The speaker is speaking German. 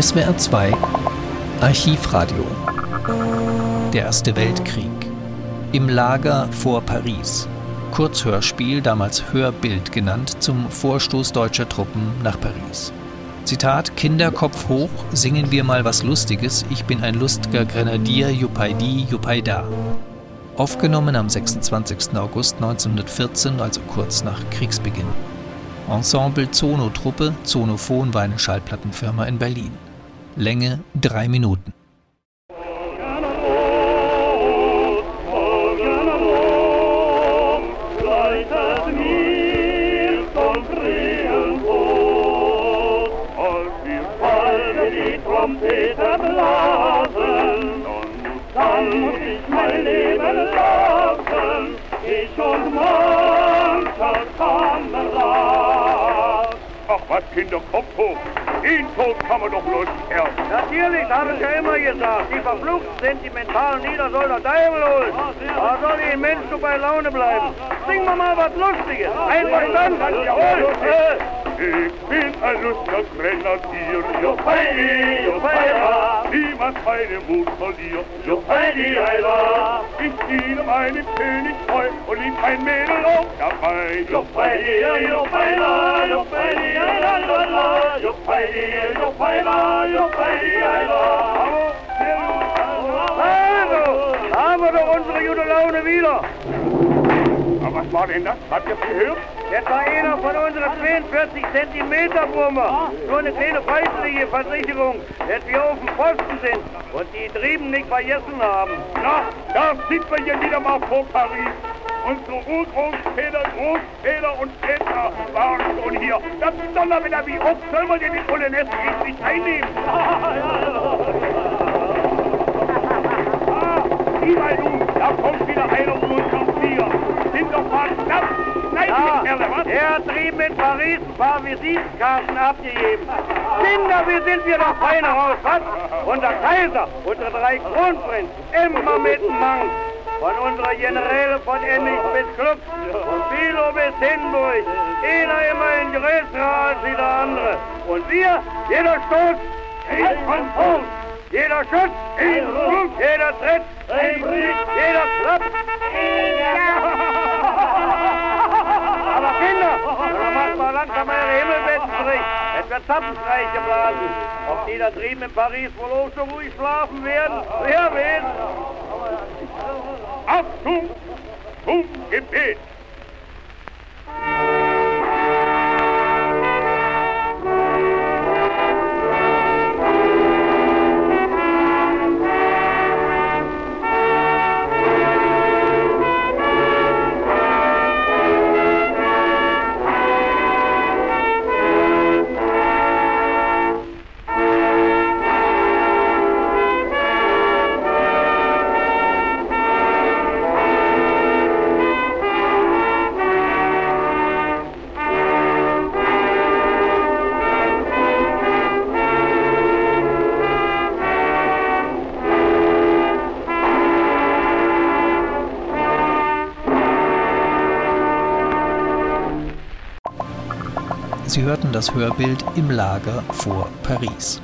SWR 2 Archivradio Der Erste Weltkrieg Im Lager vor Paris Kurzhörspiel, damals Hörbild genannt, zum Vorstoß deutscher Truppen nach Paris. Zitat: Kinderkopf hoch, singen wir mal was Lustiges. Ich bin ein lustiger Grenadier, Jupaidi, Jupaida. Aufgenommen am 26. August 1914, also kurz nach Kriegsbeginn. Ensemble Zono-Truppe, Zonophon war eine Schallplattenfirma in Berlin. Länge drei Minuten. Trompete blasen dann muss ich mein Leben lassen, ich und mancher Kamerad. Ach was, Kinder, Kopf hoch! Den Tod kann man doch bloß sterben. Natürlich, habe ich ja immer gesagt. Die verfluchten sentimentalen Lieder soll der Teufel holen. Da soll die Mensch so bei Laune bleiben. Singen wir mal was Lustiges. Einverstanden? Jawohl. Ich bin ein lustiger Grenadier, Juppei, Juppei, niemand meine Mut verliert, Juppei, Heila. Ich diene meinem König treu und lieb ein Mädel auch dabei, Juppei, Juppei, Juppei, Heila, haben wir doch unsere gute Laune wieder. Aber was war denn das? Habt ihr gehört? Das war einer von unseren 42 Zentimeter Wurmer. So eine kleine feindliche Versicherung, dass wir auf dem Posten sind und die Trieben nicht vergessen haben. Na, da sind wir hier wieder mal vor Paris. Unsere Urgroßväter, Großväter und Väter waren schon hier. Das ist Donnerwetter, wie oft soll man denn die Polonaise nicht einnehmen? Ah, lieber du, da kommt wieder einer von unseren Flieger. Sind doch mal knapp. Nein, Ja, Kerle, was? er hat drüben in Paris ein paar Visitenkarten abgegeben. Kinder, wie sind wir doch fein raus, was? Und der Kaiser, unsere drei Kronprinzen, immer mit dem Mann. Unserer Generäle von Emmich bis und Bilo bis Hindenburg. Einer immerhin größer als der andere. Und wir, jeder Stoß, Ein von Fuß. jeder Schuss, Ein Ruf. jeder Tritt, Ein Blick. jeder Klapp. Aber Kinder, dann macht mal langsam eure Himmelbetten zurecht. Es wird Zappenstreich geblasen. Ob die da drüben in Paris wohl auch so ruhig schlafen werden? Wer weiß. Achtung zum Sie hörten das Hörbild im Lager vor Paris.